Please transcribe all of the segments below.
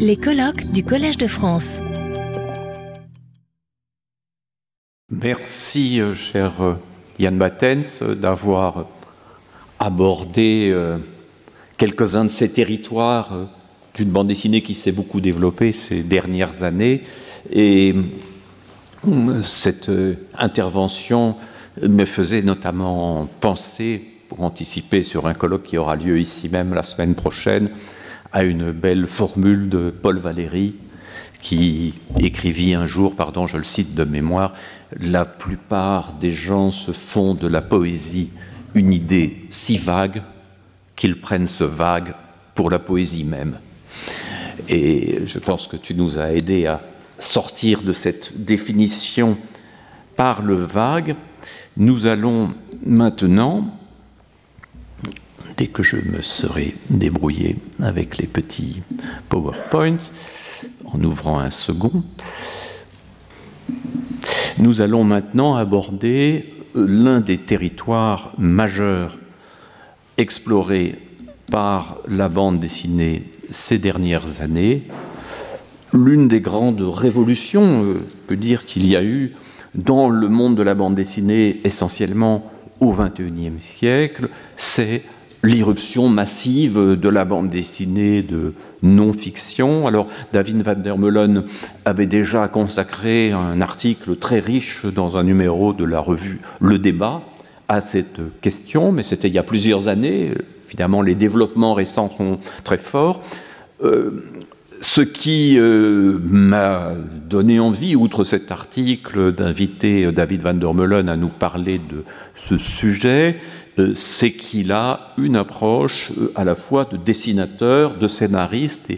Les colloques du Collège de France. Merci, euh, cher euh, Yann Battens, euh, d'avoir abordé quelques-uns de ces territoires d'une bande dessinée qui s'est beaucoup développée ces dernières années. Et cette intervention me faisait notamment penser, pour anticiper sur un colloque qui aura lieu ici même la semaine prochaine, à une belle formule de Paul Valéry qui écrivit un jour, pardon, je le cite de mémoire, la plupart des gens se font de la poésie une idée si vague qu'ils prennent ce vague pour la poésie même. Et je pense que tu nous as aidé à sortir de cette définition par le vague. Nous allons maintenant, dès que je me serai débrouillé avec les petits PowerPoints, en ouvrant un second, nous allons maintenant aborder l'un des territoires majeurs explorés par la bande dessinée ces dernières années, l'une des grandes révolutions, euh, peut dire qu'il y a eu dans le monde de la bande dessinée essentiellement au XXIe siècle, c'est l'irruption massive de la bande dessinée de non-fiction. Alors, David Van der Meulen avait déjà consacré un article très riche dans un numéro de la revue Le Débat à cette question, mais c'était il y a plusieurs années. Évidemment, les développements récents sont très forts. Euh, ce qui euh, m'a donné envie, outre cet article, d'inviter David Van der Meulen à nous parler de ce sujet, c'est qu'il a une approche à la fois de dessinateur, de scénariste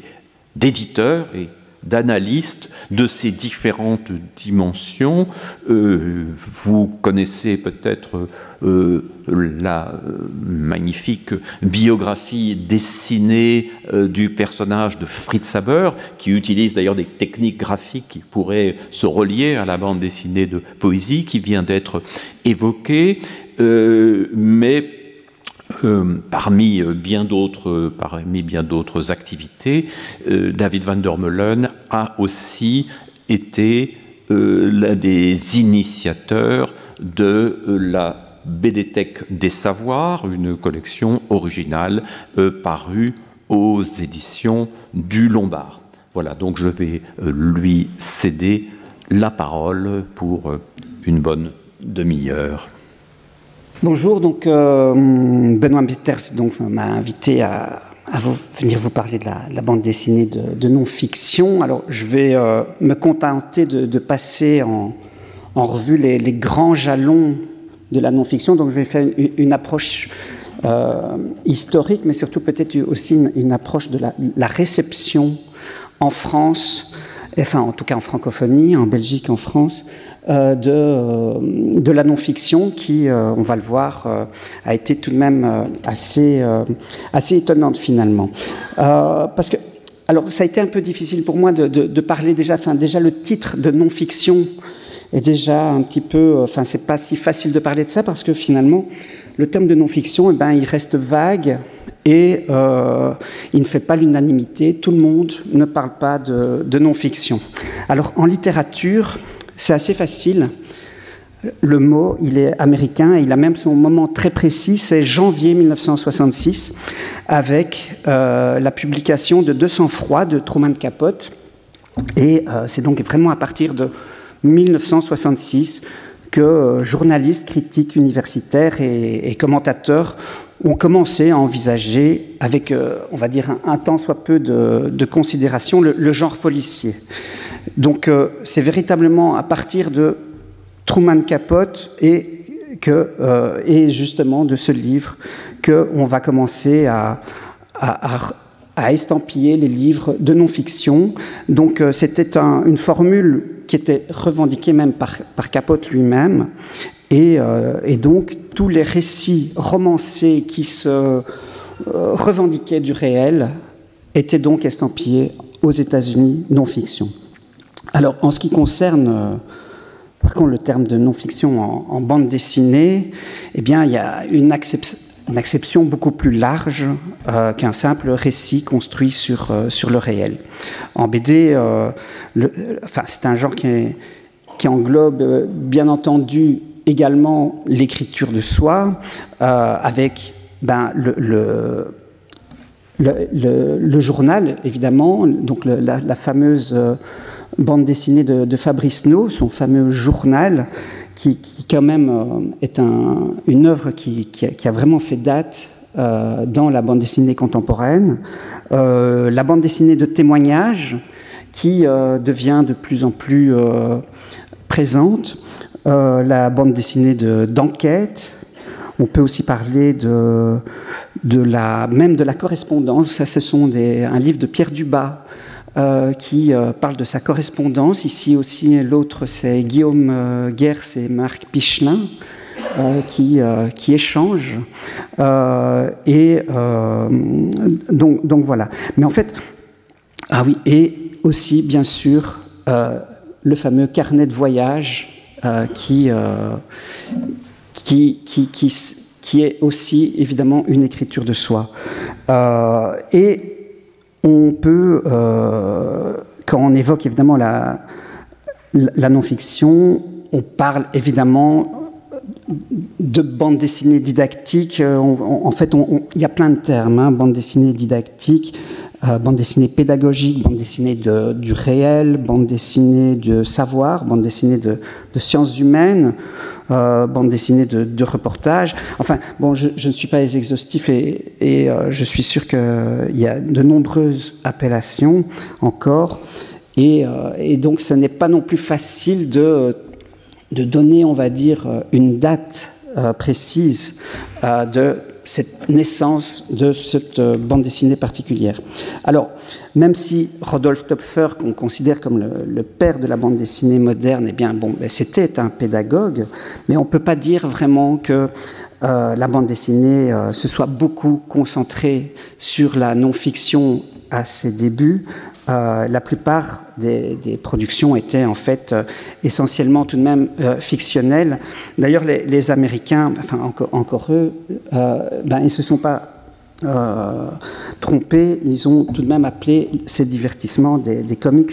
d'éditeur, et d'analyste de ces différentes dimensions. Euh, vous connaissez peut-être euh, la euh, magnifique biographie dessinée du personnage de Fritz Haber, qui utilise d'ailleurs des techniques graphiques qui pourraient se relier à la bande dessinée de poésie qui vient d'être évoquée. Mais euh, parmi euh, bien d'autres, parmi bien d'autres activités, euh, David van der Meulen a aussi été l'un des initiateurs de la BDTech des Savoirs, une collection originale parue aux éditions du Lombard. Voilà, donc je vais lui céder la parole pour une bonne demi-heure. Bonjour, donc euh, Benoît Peters donc, m'a invité à, venir vous parler de la, bande dessinée de, non-fiction. Alors je vais euh, me contenter de, passer en, revue les, grands jalons de la non-fiction. Donc je vais faire une, approche euh, historique, mais surtout peut-être aussi une, approche de la, réception en France, enfin en tout cas en francophonie, en Belgique, en France, de, euh, de la non-fiction qui, euh, on va le voir, a été tout de même assez, assez étonnante finalement. parce que, alors ça a été un peu difficile pour moi de, parler déjà, enfin déjà le titre de non-fiction est déjà un petit peu, enfin c'est pas si facile de parler de ça parce que finalement le terme de non-fiction, eh ben, il reste vague et euh, il ne fait pas l'unanimité. Tout le monde ne parle pas de, de non-fiction. Alors en littérature, c'est assez facile. Le mot, il est américain, il a même son moment très précis, c'est janvier 1966, avec euh, la publication de 200 froid de Truman Capote. Et euh, c'est donc vraiment à partir de 1966 que euh, journalistes, critiques universitaires et, commentateurs ont commencé à envisager, avec, on va dire, un, temps soit peu de, considération, le, genre policier. Donc euh, c'est véritablement à partir de Truman Capote et, euh, justement de ce livre qu'on va commencer à, estampiller les livres de non-fiction. Donc euh, c'était une formule qui était revendiquée même par, Capote lui-même. Et, donc tous les récits romancés qui se revendiquaient du réel étaient donc estampillés aux États-Unis non-fiction. Alors, en ce qui concerne, euh, par contre, le terme de non-fiction en, bande dessinée, eh bien, il y a une acception beaucoup plus large qu'un simple récit construit sur, sur le réel. En BD, enfin, c'est un genre qui, qui englobe bien entendu également l'écriture de soi, avec ben, le, le journal, évidemment, donc la, fameuse euh, bande dessinée de, Fabrice No, son fameux journal, qui, quand même euh, est une œuvre qui, a, vraiment fait date euh, dans la bande dessinée contemporaine. la bande dessinée de témoignage, qui devient de plus en plus présente. la bande dessinée d'enquête, on peut aussi parler de, de la, même de la correspondance. Ça, ce sont des, un livre de Pierre Dubas euh, qui euh, parle de sa correspondance. Ici aussi, l'autre, c'est Guillaume euh, Gers et Marc Pichelin. qui, qui échangent. et donc, donc voilà. Mais en fait, ah oui, et aussi, bien sûr, le fameux carnet de voyage qui, qui, qui, qui, est aussi évidemment une écriture de soi. Euh, et on peut, euh, quand on évoque évidemment la, non-fiction, on parle évidemment de bande dessinée didactique. en fait, il y a plein de termes, hein, bande dessinée didactique, euh, bande dessinée pédagogique, bande dessinée de, du réel, bande dessinée de savoir, bande dessinée de, sciences humaines. Euh, bande dessinée de, de reportages. Enfin, bon, je, ne suis pas exhaustif et, euh, je suis sûr qu'il y a de nombreuses appellations encore. Et, euh, et donc, ce n'est pas non plus facile de donner, on va dire, une date précise de cette naissance de cette euh, bande dessinée particulière. Alors, même si Rodolphe Topfer, qu'on considère comme le, père de la bande dessinée moderne, eh bien, bon, ben, c'était un pédagogue, mais on ne peut pas dire vraiment que euh, la bande dessinée euh, se soit beaucoup concentrée sur la non-fiction à ses débuts, euh, la plupart des, productions étaient en fait euh, essentiellement tout de même euh, fictionnelles. D'ailleurs, les, Américains, enfin encore, eux, ben, ils ne se sont pas trompés, ils ont tout de même appelé ces divertissements des, comics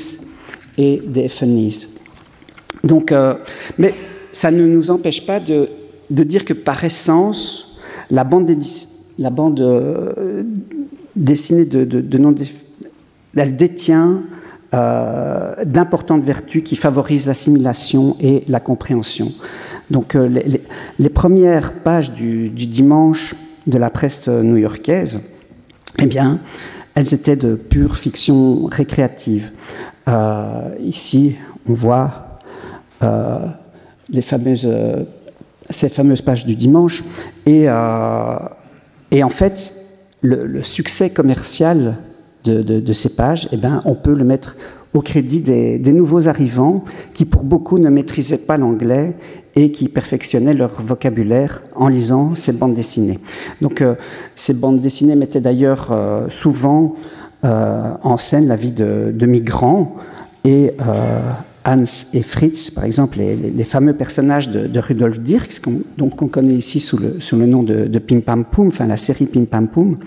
et des funnies. Donc, mais ça ne nous empêche pas de, dire que par essence, la bande, la bande dessinée de, de, de non elle détient euh, d'importantes vertus qui favorisent l'assimilation et la compréhension. Donc euh, les, premières pages du, dimanche de la presse new-yorkaise, eh bien, elles étaient de pure fiction récréative. Euh, ici, on voit les fameuses, ces fameuses pages du dimanche. Et, et en fait, le, le, succès commercial de, ces pages, eh ben, on peut le mettre au crédit des, nouveaux arrivants qui, pour beaucoup, ne maîtrisaient pas l'anglais et qui perfectionnaient leur vocabulaire en lisant ces bandes dessinées. Donc, euh, ces bandes dessinées mettaient d'ailleurs euh, souvent euh, en scène la vie de, migrants et Hans et Fritz, par exemple, les, fameux personnages de, Rudolf Dirks, qu'on, connaît ici sous le, sous le nom de, de Pim Pam Poum, enfin la série Pim Pam Poum,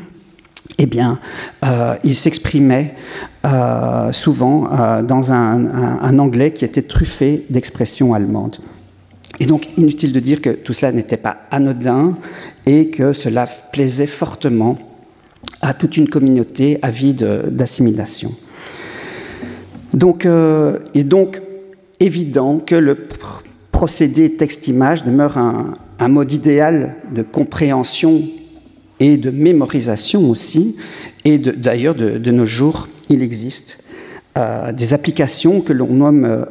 eh bien, euh, il s'exprimait euh, souvent euh, dans un, anglais qui était truffé d'expressions allemandes. Et donc, inutile de dire que tout cela n'était pas anodin et que cela plaisait fortement à toute une communauté avide d'assimilation. Donc, il est donc évident que le procédé texte-image demeure un, un mode idéal de compréhension et de mémorisation aussi. Et d'ailleurs, de, nos jours, il existe euh, des applications que l'on nomme, euh,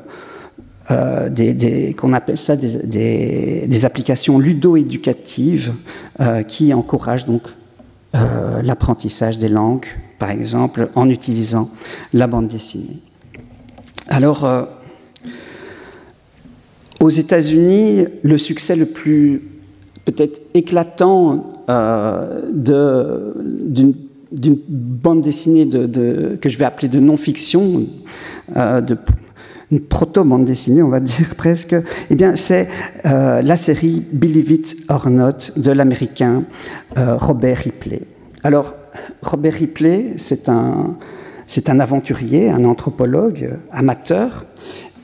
euh, des, qu'on appelle ça des, applications ludo-éducatives qui encouragent donc l'apprentissage des langues, par exemple, en utilisant la bande dessinée. Alors, aux États-Unis, le succès le plus peut-être éclatant euh, d'une bande dessinée de, que je vais appeler de non-fiction, euh, une proto-bande dessinée, on va dire presque, eh c'est la série Believe It or Not de l'américain Robert Ripley. Alors, Robert Ripley, c'est un, c'est un aventurier, un anthropologue amateur,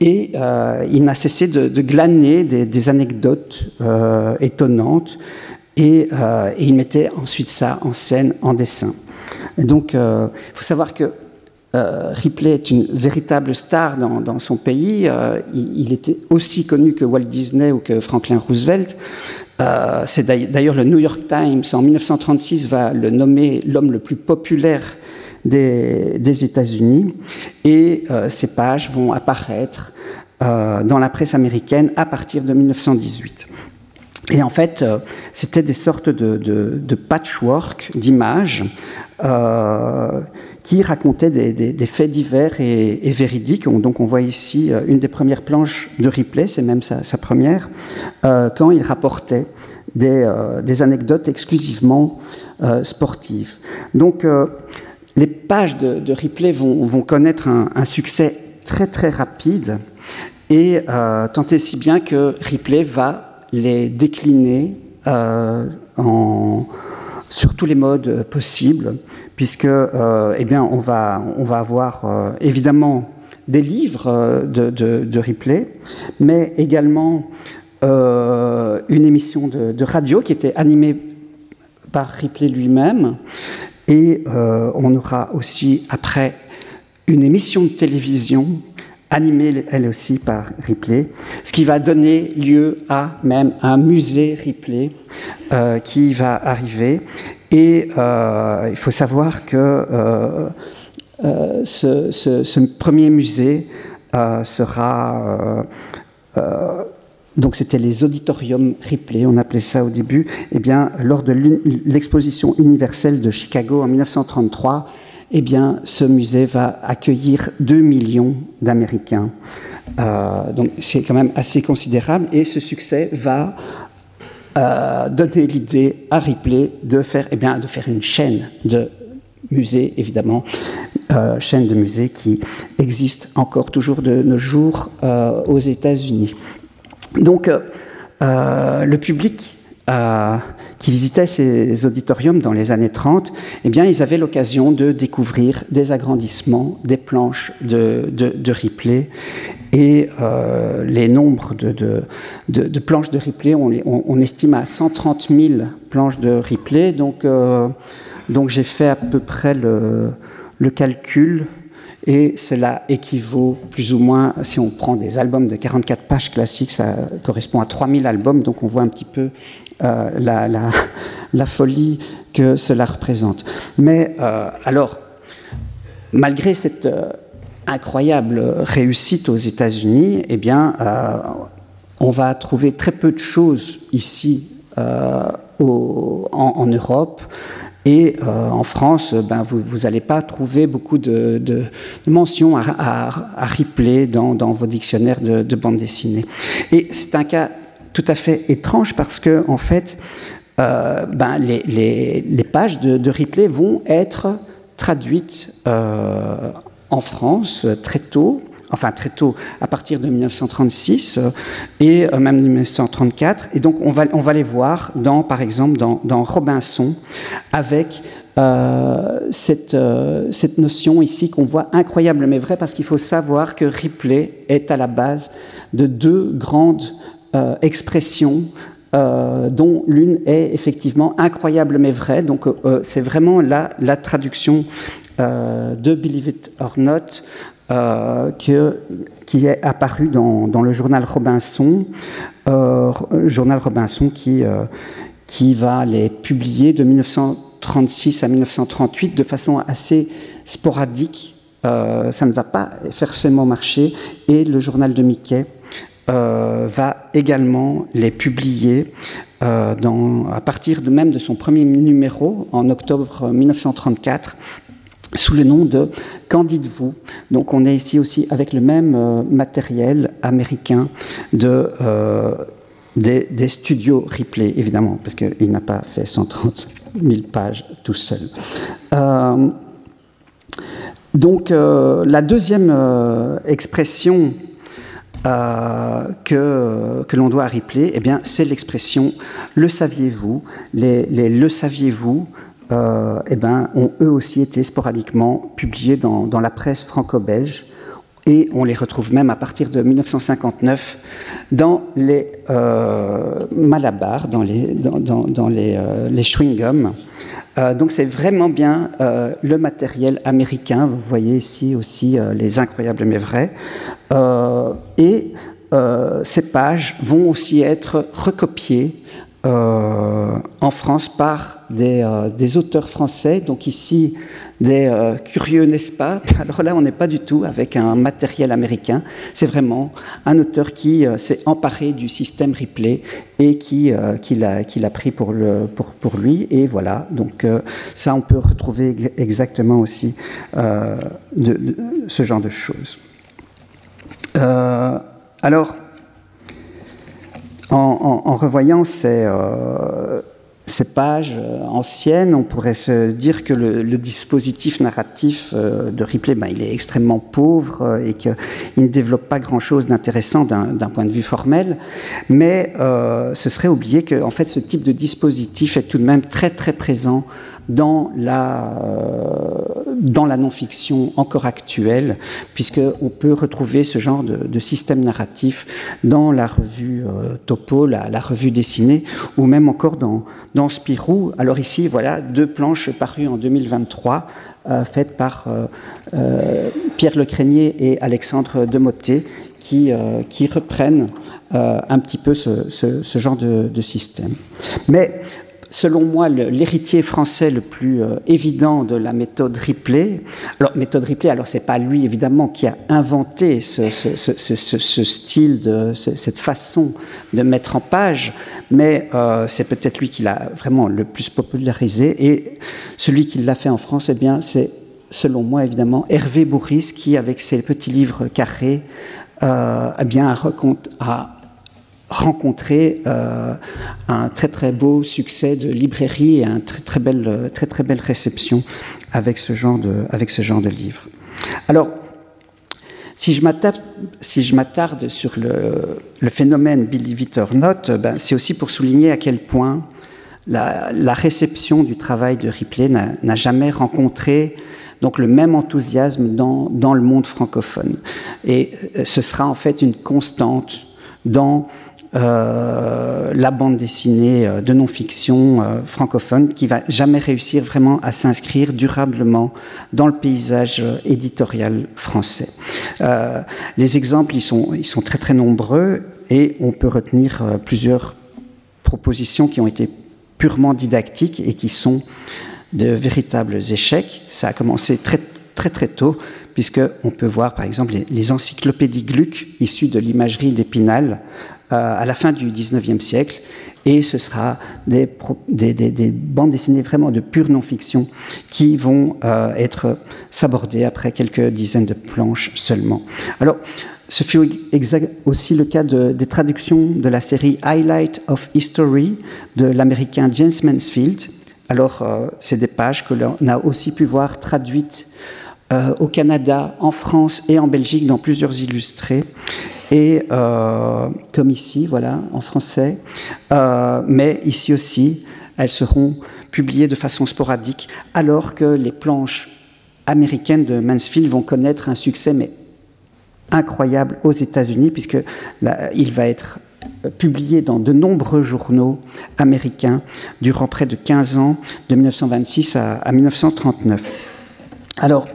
et euh, il n'a cessé de, glaner des, anecdotes euh, étonnantes, euh, et, il mettait ensuite ça en scène, en dessin. donc, il faut savoir que Ripley est une véritable star dans, son pays. Il, était aussi connu que Walt Disney ou que Franklin Roosevelt. c'est d'ailleurs le New York Times en 1936 va le nommer l'homme le plus populaire des, États-Unis. Et euh, ces pages vont apparaître euh, dans la presse américaine à partir de 1918. Et en fait, euh, c'était des sortes de, patchwork d'images qui racontaient des, faits divers et, véridiques. donc on voit ici une des premières planches de Ripley, c'est même sa, première, quand il rapportait des, anecdotes exclusivement sportives. Donc les pages de, Ripley vont, connaître un, succès très très rapide, et euh, tant et si bien que Ripley va les décliner euh, sur tous les modes possibles, puisque euh, eh bien, on, va, on va avoir évidemment des livres de, Ripley, mais également une émission de, radio qui était animée par Ripley lui-même, et euh, on aura aussi après une émission de télévision animée elle aussi par Ripley, ce qui va donner lieu à même un musée Ripley euh, qui va arriver. Et euh, il faut savoir que ce, ce, premier musée sera donc c'était les auditoriums Ripley, on appelait ça au début, eh bien, lors de l'exposition universelle de Chicago en 1933, eh bien, ce musée va accueillir 2 millions d'Américains. Euh, donc c'est quand même assez considérable et ce succès va euh, donner l'idée à Ripley de faire, eh bien, de faire une chaîne de musées, évidemment, euh, chaîne de musées qui existe encore toujours de nos jours aux États-Unis. Donc, euh, euh, le public euh, qui visitait ces auditoriums dans les années 30, eh bien, ils avaient l'occasion de découvrir des agrandissements, des planches de, de, Ripley. Et les nombres de, de, planches de Ripley, on, estime à 130 000 planches de Ripley. Donc, j'ai fait à peu près le calcul et cela équivaut plus ou moins, si on prend des albums de 44 pages classiques, ça correspond à 3000 albums, donc on voit un petit peu euh, la, folie que cela représente. Mais euh, alors, malgré cette euh, incroyable réussite aux États-Unis, eh bien, on va trouver très peu de choses ici en, Europe. Et euh, en France, ben, vous n'allez pas trouver beaucoup de, mentions à, Ripley dans, vos dictionnaires de, bande dessinée. Et c'est un cas tout à fait étrange parce que, en fait, euh, ben, les, pages de, Ripley vont être traduites euh, en France très tôt enfin très tôt, à partir de 1936 euh, et euh, même 1934. Et donc on va, on va les voir dans, par exemple, dans, Robinson, avec euh, cette, cette notion ici qu'on voit incroyable mais vrai, parce qu'il faut savoir que Ripley est à la base de deux grandes expressions dont l'une est effectivement incroyable mais vraie. Donc c'est vraiment la, la traduction de Believe It or Not euh, qui est apparu dans, le journal Robinson, euh, journal Robinson qui, euh, qui va les publier de 1936 à 1938 de façon assez sporadique. ça ne va pas forcément marcher et le journal de Mickey va également les publier à partir de même de son premier numéro en octobre 1934 sous le nom de Qu'en dites-vous Donc on est ici aussi avec le même euh, matériel américain de, euh, des, studios Ripley, évidemment, parce qu'il n'a pas fait 130 000 pages tout seul. Euh, donc la deuxième expression que, l'on doit à Ripley, eh bien, c'est l'expression le saviez-vous les le saviez-vous eh ben, ont eux aussi été sporadiquement publiés dans, dans la presse franco-belge et on les retrouve même à partir de 1959 dans les euh, dans les, dans, dans, les, euh, les chewing-gums. Euh, donc c'est vraiment bien euh, le matériel américain. Vous voyez ici aussi euh, les incroyables mais vrais. Euh, et ces pages vont aussi être recopiées en France par des, des, auteurs français. Donc ici, des euh, curieux, n'est-ce pas? Alors là, on n'est pas du tout avec un matériel américain. C'est vraiment un auteur qui euh, s'est emparé du système Ripley et qui, euh, l'a pris pour, lui. Et voilà, donc ça, on peut retrouver exactement aussi ce genre de choses. alors, en, revoyant ces ces pages euh, anciennes, on pourrait se dire que le, dispositif narratif euh, de Ripley, ben, il est extrêmement pauvre euh, et qu'il ne développe pas grand-chose d'intéressant d'un point de vue formel, mais euh, ce serait oublier que fait, ce type de dispositif est tout de même très très présent dans la, euh, dans la non-fiction encore actuelle, puisqu'on peut retrouver ce genre de, système narratif dans la revue euh, Topo, la, revue dessinée, ou même encore dans, dans Spirou. Alors ici, voilà, deux planches parues en 2023, euh, faites par Pierre Lecrénier et Alexandre Demoté, qui, qui reprennent un petit peu ce, ce, ce genre de, de système. Mais selon moi, l'héritier français le plus euh, évident de la méthode Ripley. Alors, méthode Ripley, alors c'est pas lui évidemment qui a inventé ce, style, cette façon de mettre en page, mais euh, c'est peut-être lui qui l'a vraiment le plus popularisé. Et celui qui l'a fait en France, eh bien, c'est selon moi évidemment Hervé Bourris qui, avec ses petits livres carrés, euh, eh bien, a rencontré euh, un très très beau succès de librairie et une très très belle, très, très belle réception avec ce genre de, avec ce genre de livre. Alors, si je m'attarde sur le, phénomène Believe it or not, ben, c'est aussi pour souligner à quel point la, la réception du travail de Ripley n'a jamais rencontré donc le même enthousiasme dans, dans le monde francophone. Et euh, ce sera en fait une constante dans la bande dessinée euh, de non-fiction euh, francophone qui va jamais réussir vraiment à s'inscrire durablement dans le paysage euh, éditorial français. Euh, les exemples, ils sont, très très nombreux et on peut retenir euh, plusieurs propositions qui ont été purement didactiques et qui sont de véritables échecs. Ça a commencé très très très tôt, puisqu'on peut voir par exemple les, les encyclopédies Gluck issues de l'imagerie d'Épinal, euh, à la fin du 19e siècle, et ce sera des, des, des, des bandes dessinées vraiment de pure non-fiction qui vont euh, être sabordées après quelques dizaines de planches seulement. Alors, ce fut aussi le cas de, des traductions de la série Highlight of History de l'américain James Mansfield. Alors, euh, c'est des pages que l'on a aussi pu voir traduites euh, au Canada, en France et en Belgique dans plusieurs illustrés. Et euh, comme ici, voilà, en français, euh, mais ici aussi, elles seront publiées de façon sporadique, alors que les planches américaines de Mansfield vont connaître un succès incroyable aux États-Unis, puisque il va être publié dans de nombreux journaux américains durant près de 15 ans, de 1926 à, à 1939. Alors,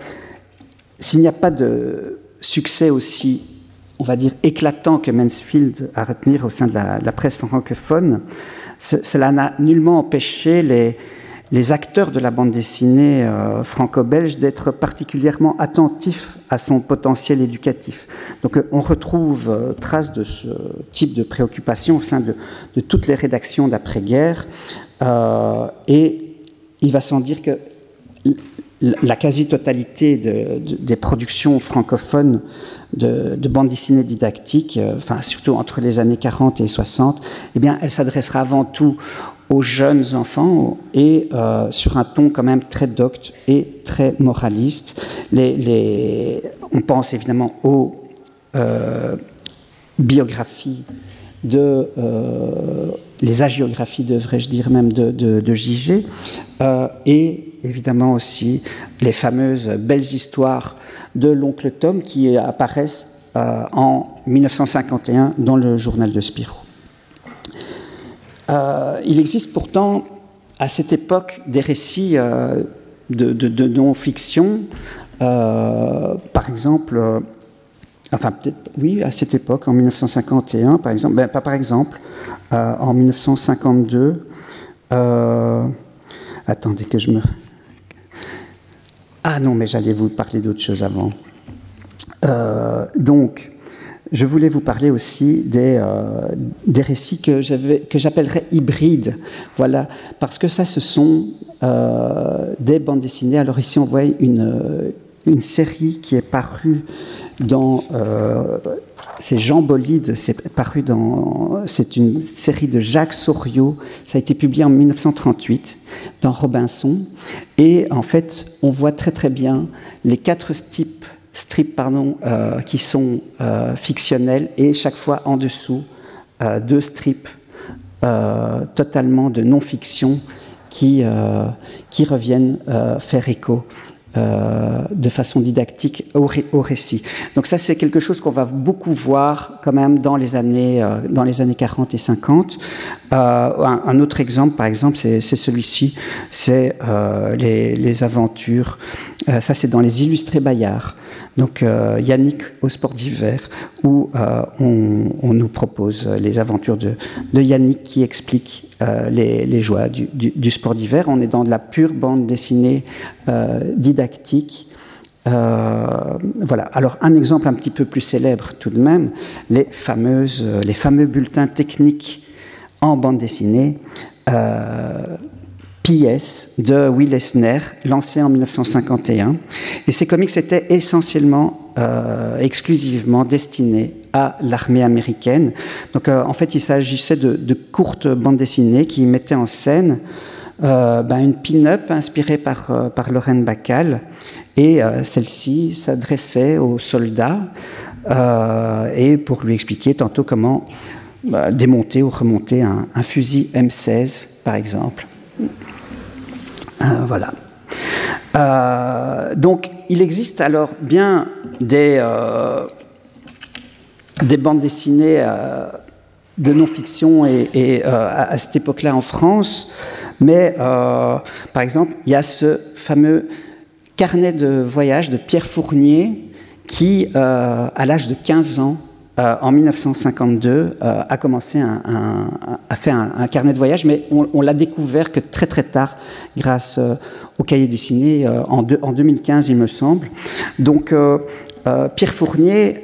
s'il n'y a pas de succès aussi on va dire, éclatant que Mansfield a retenir au sein de la, presse francophone, cela n'a nullement empêché les, acteurs de la bande dessinée euh, franco-belge d'être particulièrement attentifs à son potentiel éducatif. Donc euh, on retrouve euh, trace de ce type de préoccupation au sein de, toutes les rédactions d'après-guerre, et il va sans dire que la quasi-totalité de, de, des productions francophones de, de bande dessinée didactique, euh, enfin surtout entre les années 40 et 60, eh bien, elle s'adressera avant tout aux jeunes enfants et euh, sur un ton quand même très docte et très moraliste. Les, les, on pense évidemment aux, euh, biographies de les agiographies, devrais-je dire même, de, de, JG, et évidemment aussi les fameuses belles histoires de l'oncle Tom qui apparaissent en 1951 dans le journal de Spirou. il existe pourtant à cette époque des récits de, non-fiction. Euh, par exemple, euh, enfin, oui, à cette époque, en 1951, par exemple, ben, pas par exemple, euh, en 1952, attendez que je me. Ah non, mais j'allais vous parler d'autre chose avant. donc, je voulais vous parler aussi des, des récits que j'appellerais hybrides. Voilà, parce que ça, ce sont euh, des bandes dessinées. Alors ici, on voit euh, une série qui est parue dans. Euh, c'est Jean Bolide, c'est paru dans. C'est une série de Jacques Soriot. Ça a été publié en 1938 dans Robinson. Et en fait, on voit très très bien les quatre strips, pardon, qui sont fictionnels et chaque fois en dessous deux strips totalement de non-fiction qui, euh, reviennent euh, faire écho euh, de façon didactique au, récit. Donc ça, c'est quelque chose qu'on va beaucoup voir quand même dans les années, dans les années 40 et 50. Un, un, autre exemple, par exemple, c'est celui-ci, c'est les, les, aventures, ça c'est dans les illustrés Bayard. Donc Yannick au sport d'hiver, où on, on, nous propose les aventures de, Yannick qui explique euh, les, joies du, sport d'hiver. On est dans de la pure bande dessinée euh, didactique. Euh, voilà. Alors un exemple un petit peu plus célèbre tout de même, les fameux bulletins techniques en bande dessinée. De Will Eisner, lancé en 1951. Et ces comics étaient essentiellement, exclusivement destinés à l'armée américaine. Donc euh, en fait, il s'agissait de, courtes bandes dessinées qui mettaient en scène euh, ben, une pin-up inspirée par, euh, Lorraine Bacal. Et celle-ci s'adressait aux soldats et pour lui expliquer tantôt comment bah, démonter ou remonter un, fusil M16, par exemple. Voilà. donc, il existe alors bien des des bandes dessinées euh, de non-fiction et, euh, à, cette époque-là en France. Mais, euh, par exemple, il y a ce fameux carnet de voyage de Pierre Fournier qui, à l'âge de 15 ans, en 1952, a commencé un, à faire un, carnet de voyage, mais on, l'a découvert que très très tard, grâce au cahier dessiné, en, en, 2015, il me semble. Donc, Pierre Fournier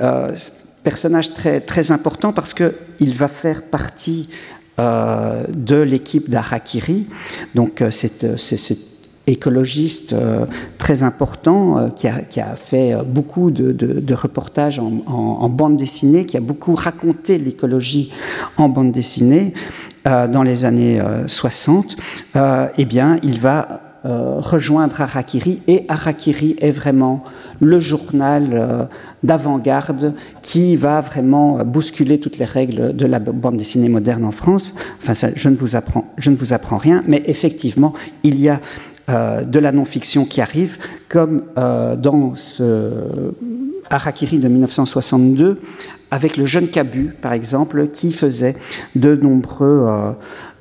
personnage très, très important parce qu'il va faire partie euh, de l'équipe d'Arakiri. Donc euh, c'est écologiste euh, très important qui a, qui, a, fait beaucoup de, de, reportages en, en, bande dessinée, qui a beaucoup raconté l'écologie en bande dessinée dans les années 60. eh bien, il va rejoindre Arakiri et Arakiri est vraiment le journal euh, d'avant-garde qui va vraiment bousculer toutes les règles de la bande dessinée moderne en France. Enfin, je, ne vous apprends, je ne vous apprends rien, mais effectivement, il y a euh, de la non-fiction qui arrive, comme euh, dans ce Harakiri de 1962, avec le jeune Cabu, par exemple, qui faisait de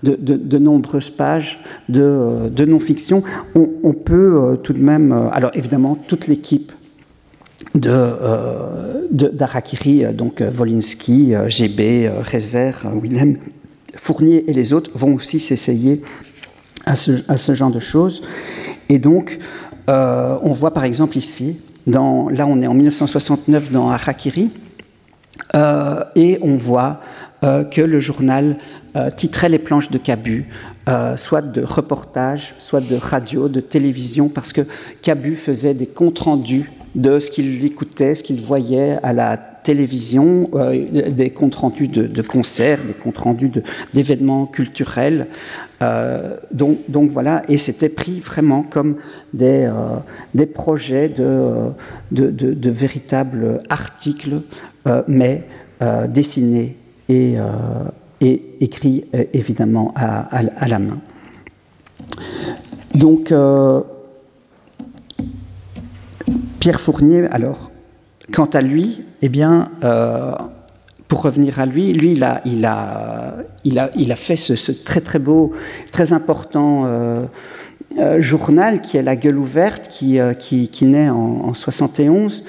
de, nombreuses pages de, non-fiction. On, peut tout de même, alors évidemment, toute l'équipe de, euh, d'Arakiri, donc Wolinski, GB, Rezer, Willem, Fournier et les autres vont aussi s'essayer à ce, genre de choses. Et donc, euh, on voit par exemple ici, dans, là on est en 1969 dans Arakiri, euh, et on voit que le journal titrait les planches de Cabu, soit de reportage, soit de radio, de télévision, parce que Cabu faisait des comptes rendus de ce qu'ils écoutaient, ce qu'ils voyaient à la télévision, euh, des comptes rendus de, concerts, des comptes rendus d'événements culturels. Euh, donc, donc, voilà, et c'était pris vraiment comme des, euh, des projets de, de, de, véritables articles, mais dessiné et, et écrit évidemment à, à, la main. Donc, Pierre Fournier, alors, quant à lui, eh bien, pour revenir à lui, lui, il a, il a, il a, il a fait ce, très très beau, très important euh, euh, journal qui est La Gueule ouverte, qui, euh, qui, naît en, en 71.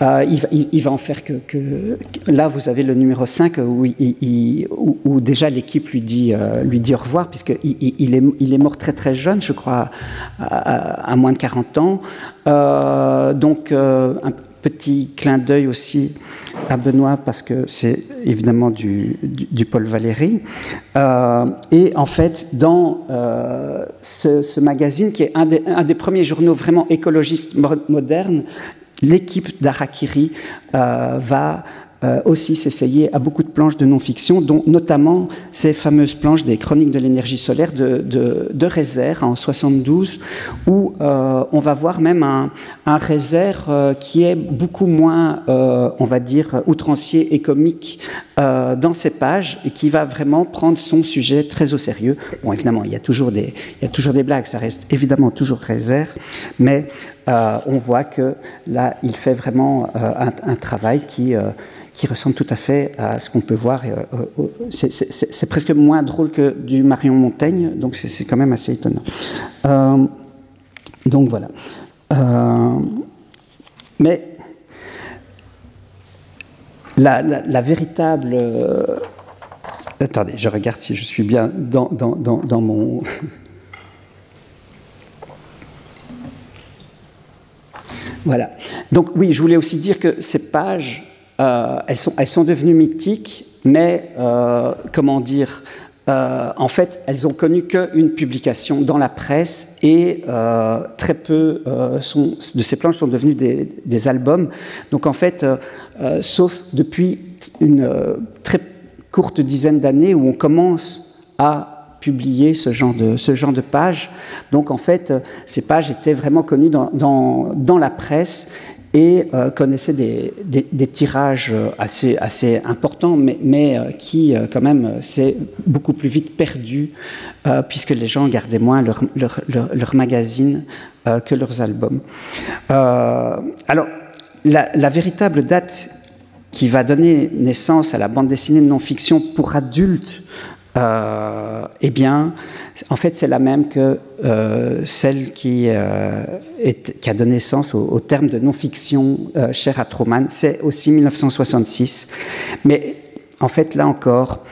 Il va, en faire que, Là, vous avez le numéro 5 où, où, déjà l'équipe lui, dit lui dit au revoir, puisqu'il il est, il est mort très très jeune, je crois, à, à moins de 40 ans. donc, un petit clin d'œil aussi à Benoît parce que c'est évidemment du, Paul Valéry. Euh, et en fait, dans euh, ce, magazine, qui est un des, un des, premiers journaux vraiment écologistes modernes, l'équipe d'Arakiri euh, va euh, aussi s'essayer à beaucoup de planches de non-fiction, dont notamment ces fameuses planches des Chroniques de l'énergie solaire de, de, de Rézère en 72, où euh, on va voir même un, un Rézère euh, qui est beaucoup moins, on va dire, outrancier et comique dans ses pages et qui va vraiment prendre son sujet très au sérieux. Bon, évidemment, il y a toujours des, il y a toujours des blagues, ça reste évidemment toujours Rézère, mais on voit que là, il fait vraiment un, un, travail qui qui ressemble tout à fait à ce qu'on peut voir. Euh, euh, c'est presque moins drôle que du Marion Montaigne, donc c'est quand même assez étonnant. Euh, donc voilà. mais la, véritable... attendez, je regarde si je suis bien dans, dans, dans, dans mon... Voilà. Donc oui, je voulais aussi dire que ces pages euh, elles, sont, elles sont devenues mythiques, mais euh, comment dire euh, en fait, elles ont connu qu'une publication dans la presse et très peu de ces planches sont devenues des, des albums. Donc en fait, sauf depuis une très courte dizaine d'années où on commence à publier ce genre de, ce genre de pages. Donc en fait, ces pages étaient vraiment connues dans, dans, la presse et euh, connaissait des, des, tirages assez, assez importants, mais, mais euh, qui, euh, quand même, s'est beaucoup plus vite perdu, euh, puisque les gens gardaient moins leur, leur, euh, que leurs albums. alors, la, la, véritable date qui va donner naissance à la bande dessinée de non-fiction pour adultes, eh bien, en fait, c'est la même que euh, celle qui, euh, qui, a donné sens au, terme de non-fiction euh, cher à Truman. C'est aussi 1966. Mais en fait, là encore,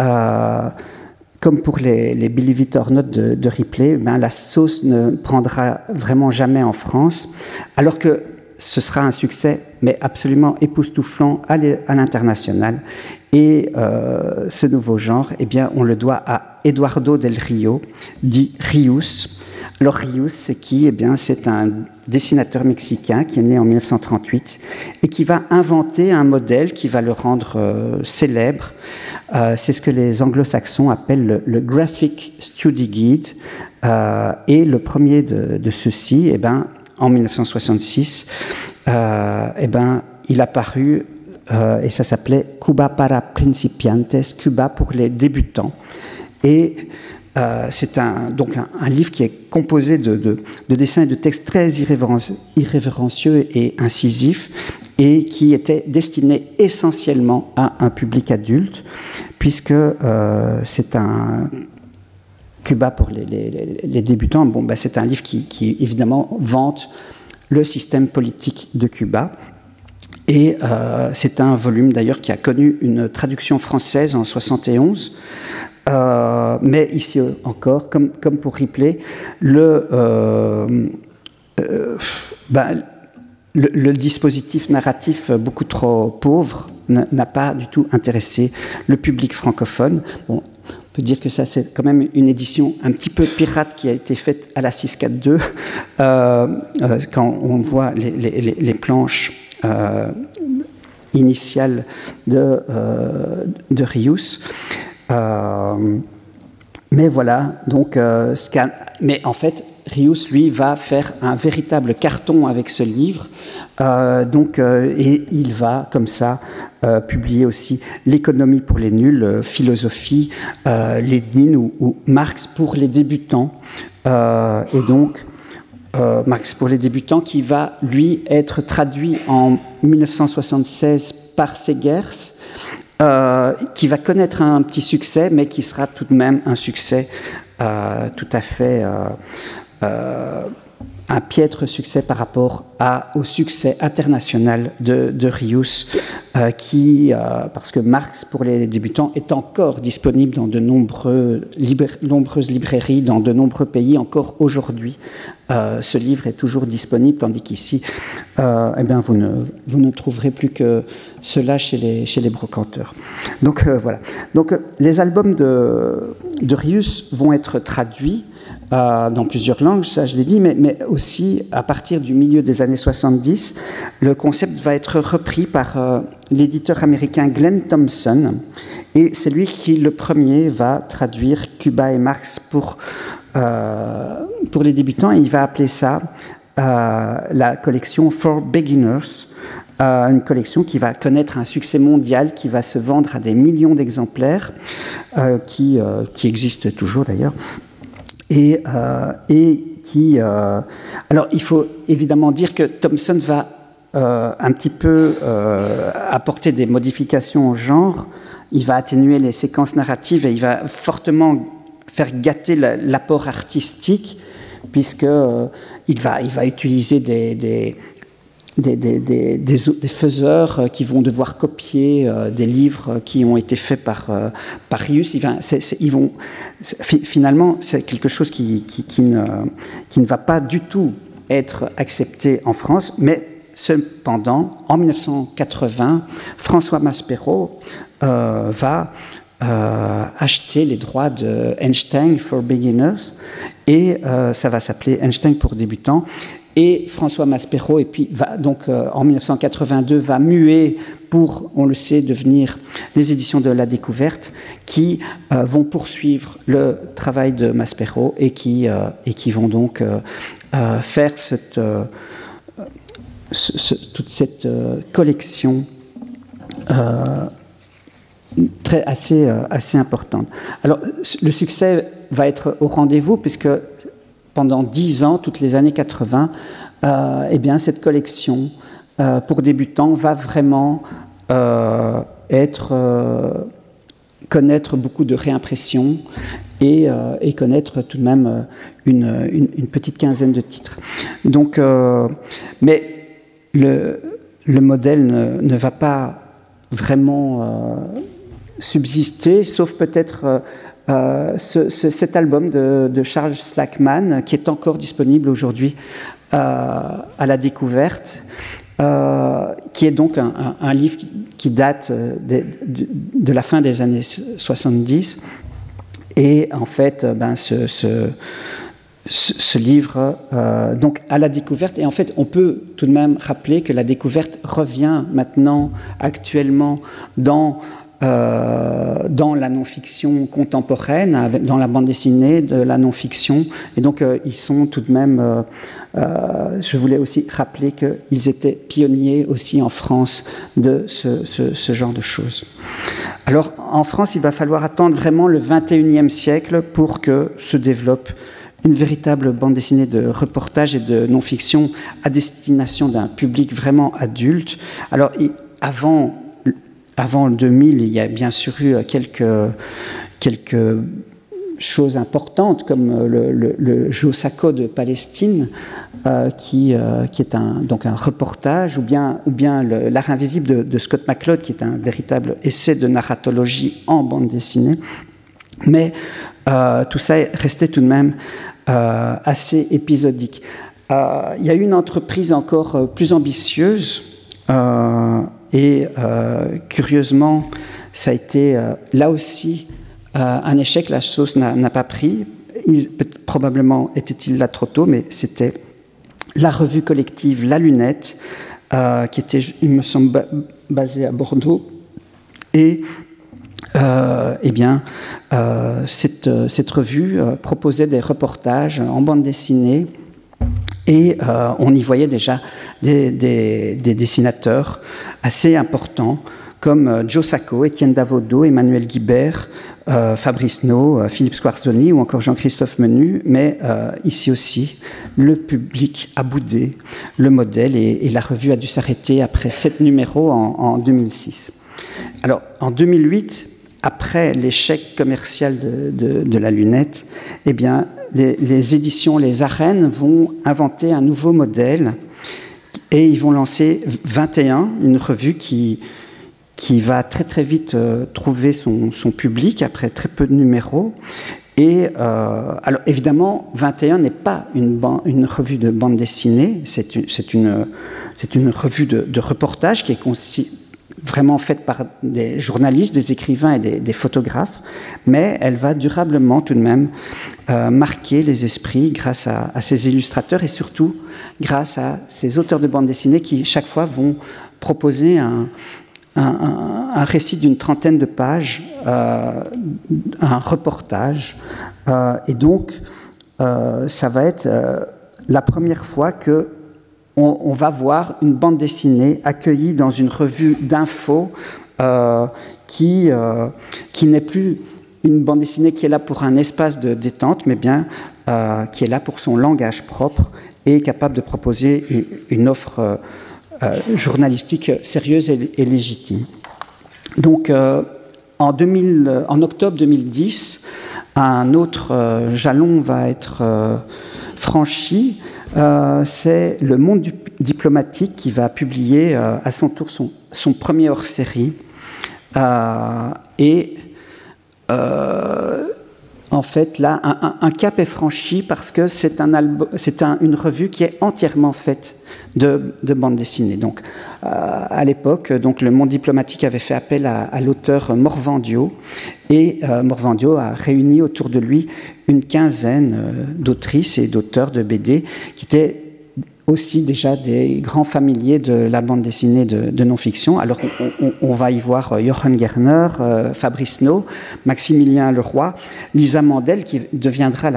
euh, comme pour les, Billy Victor Notes de, de Ripley, ben, la sauce ne prendra vraiment jamais en France, alors que ce sera un succès, mais absolument époustouflant à l'international. Et euh, ce nouveau genre, eh bien, on le doit à Eduardo del Rio, dit Rius. Alors Rius, c'est qui? Eh bien, c'est un dessinateur mexicain qui est né en 1938 et qui va inventer un modèle qui va le rendre euh, célèbre. Euh, c'est ce que les anglo-saxons appellent le, Graphic Study Guide. Et le premier de, de ceux-ci, eh ben, en 1966, euh, eh ben, il a paru euh, et ça s'appelait Cuba para principiantes, Cuba pour les débutants. Et euh, c'est un, donc un, livre qui est composé de, de, de, dessins et de textes très irrévérencieux, et incisifs et qui était destiné essentiellement à un public adulte, puisque c'est un Cuba pour les, débutants. Bon, ben, c'est un livre qui, évidemment vante le système politique de Cuba et euh, c'est un volume d'ailleurs qui a connu une traduction française en 71. Euh, mais ici encore, comme, pour Ripley, le, euh, ben, le, dispositif narratif beaucoup trop pauvre n'a pas du tout intéressé le public francophone. On peut dire que ça, c'est quand même une édition un petit peu pirate qui a été faite à la 642, euh, euh, quand on voit les, planches euh, initiale de, de Rius. Mais voilà, donc, mais en fait, Rius, lui, va faire un véritable carton avec ce livre. Euh, euh, et il va, comme ça, euh, publier aussi L'économie pour les nuls, Philosophie, Lénine ou, Marx pour les débutants. et donc, Marx pour les débutants, qui va, lui, être traduit en 1976 par Segers. qui va connaître un petit succès, mais qui sera tout de même un succès tout à fait un piètre succès par rapport au succès international de, de Rius, euh, qui, euh, parce que Marx pour les débutants est encore disponible dans de nombreuses librairies, dans de nombreux pays, encore aujourd'hui. ce livre est toujours disponible, tandis qu'ici, eh vous, ne, vous ne trouverez plus que cela chez les, chez les brocanteurs. Donc voilà. Donc les albums de, de Rius vont être traduits dans plusieurs langues, ça je l'ai dit, mais, aussi à partir du milieu des années 70, le concept va être repris par euh, l'éditeur américain Glenn Thompson, et c'est lui qui, le premier, va traduire Cuba et Marx pour, euh, pour les débutants, et il va appeler ça euh, la collection For Beginners, une collection qui va connaître un succès mondial, qui va se vendre à des millions d'exemplaires, qui, qui existe toujours d'ailleurs et, euh, et qui... Euh, alors, il faut évidemment dire que Thomson va euh, un petit peu apporter des modifications au genre. Il va atténuer les séquences narratives et il va fortement faire gâter l'apport artistique puisque il va, il va utiliser des, des, des, des, faiseurs euh, qui vont devoir copier euh, des livres qui ont été faits par, euh, par Rius. Ils, vont, finalement, c'est quelque chose qui, qui, qui, ne, qui ne va pas du tout être accepté en France, mais cependant, en 1980, François Maspero va acheter les droits de Einstein for Beginners. Et ça va s'appeler Einstein pour débutants et François Maspero, et puis donc euh, en 1982, va muer pour, on le sait, devenir les éditions de la découverte, qui euh, vont poursuivre le travail de Maspero et qui, euh, et qui vont donc faire toute cette collection très, assez, assez importante. Alors, le succès va être au rendez-vous, puisque pendant dix ans, toutes les années 80, euh, eh bien, cette collection euh, pour débutants va vraiment euh, être, connaître beaucoup de réimpressions et, connaître tout de même une, petite quinzaine de titres. Donc, mais le, le modèle ne, va pas vraiment subsister, sauf peut-être euh, ce, ce, cet album de, Charles Slackman, qui est encore disponible aujourd'hui euh, à la découverte, euh, qui est donc un, livre qui date de, la fin des années 70. Et en fait, ben, ce, ce, livre, donc à la découverte, et en fait, on peut tout de même rappeler que la découverte revient maintenant, actuellement, dans euh, dans la non-fiction contemporaine, dans la bande dessinée de la non-fiction. Et donc, euh, ils sont tout de même. Euh, je voulais aussi rappeler qu'ils étaient pionniers aussi en France de ce, ce, genre de choses. Alors, en France, il va falloir attendre vraiment le 21e siècle pour que se développe une véritable bande dessinée de reportage et de non-fiction à destination d'un public vraiment adulte. Alors, avant avant le 2000, il y a bien sûr eu quelques, choses importantes comme le, le, le de Palestine, euh, qui, euh, qui est un, donc un reportage, ou bien, L'art invisible de, Scott McCloud, qui est un véritable essai de narratologie en bande dessinée. Mais euh, tout ça restait tout de même assez épisodique. Il y a une entreprise encore plus ambitieuse et euh, curieusement, ça a été euh, là aussi euh, un échec. La sauce n'a pas pris. Probablement était-il là trop tôt, mais c'était la revue collective La Lunette, qui était, il me semble, basée à Bordeaux, et eh bien, cette, revue proposait des reportages en bande dessinée et on y voyait déjà des dessinateurs assez importants comme Joe Sacco, Étienne Davodo, Emmanuel Guibert, euh, Fabrice No, euh, Philippe Squarzoni ou encore Jean-Christophe Menu, mais euh, ici aussi, le public a boudé le modèle et, la revue a dû s'arrêter après sept numéros en, 2006. Alors, en 2008, après l'échec commercial de, la lunette, eh bien, les, éditions Les Arènes vont inventer un nouveau modèle et ils vont lancer 21, une revue qui, qui va très très vite euh, trouver son, public après très peu de numéros. Et euh, alors évidemment, 21 n'est pas une, une, revue de bande dessinée, c'est une, une, une, revue de, de, reportage qui est vraiment faite par des journalistes, des écrivains et des, photographes, mais elle va durablement tout de même euh, marquer les esprits grâce à, à, ses illustrateurs et surtout grâce à ces auteurs de bande dessinée qui chaque fois vont proposer un, récit d'une trentaine de pages, euh, un reportage. Euh, et donc, ça va être la première fois que on, va voir une bande dessinée accueillie dans une revue d'infos qui, qui n'est plus une bande dessinée qui est là pour un espace de détente, mais bien qui est là pour son langage propre et capable de proposer une offre euh, journalistique sérieuse et, légitime. Donc, euh, en, 2000, en, octobre 2010, un autre euh, jalon va être franchi. C'est le Monde diplomatique qui va publier à son tour son, premier hors-série. et en fait, là, un, cap est franchi parce que c'est un une revue qui est entièrement faite de, de bande dessinée. Donc, euh, à l'époque, donc le Monde diplomatique avait fait appel à, l'auteur Morvandio et euh, Morvandio a réuni autour de lui une quinzaine euh, d'autrices et d'auteurs de BD qui étaient aussi déjà des grands familiers de la bande dessinée de, non-fiction. Alors on, va y voir euh, Johann Gerner, euh, Fabrice No, Maximilien Leroy, Lisa Mandel qui deviendra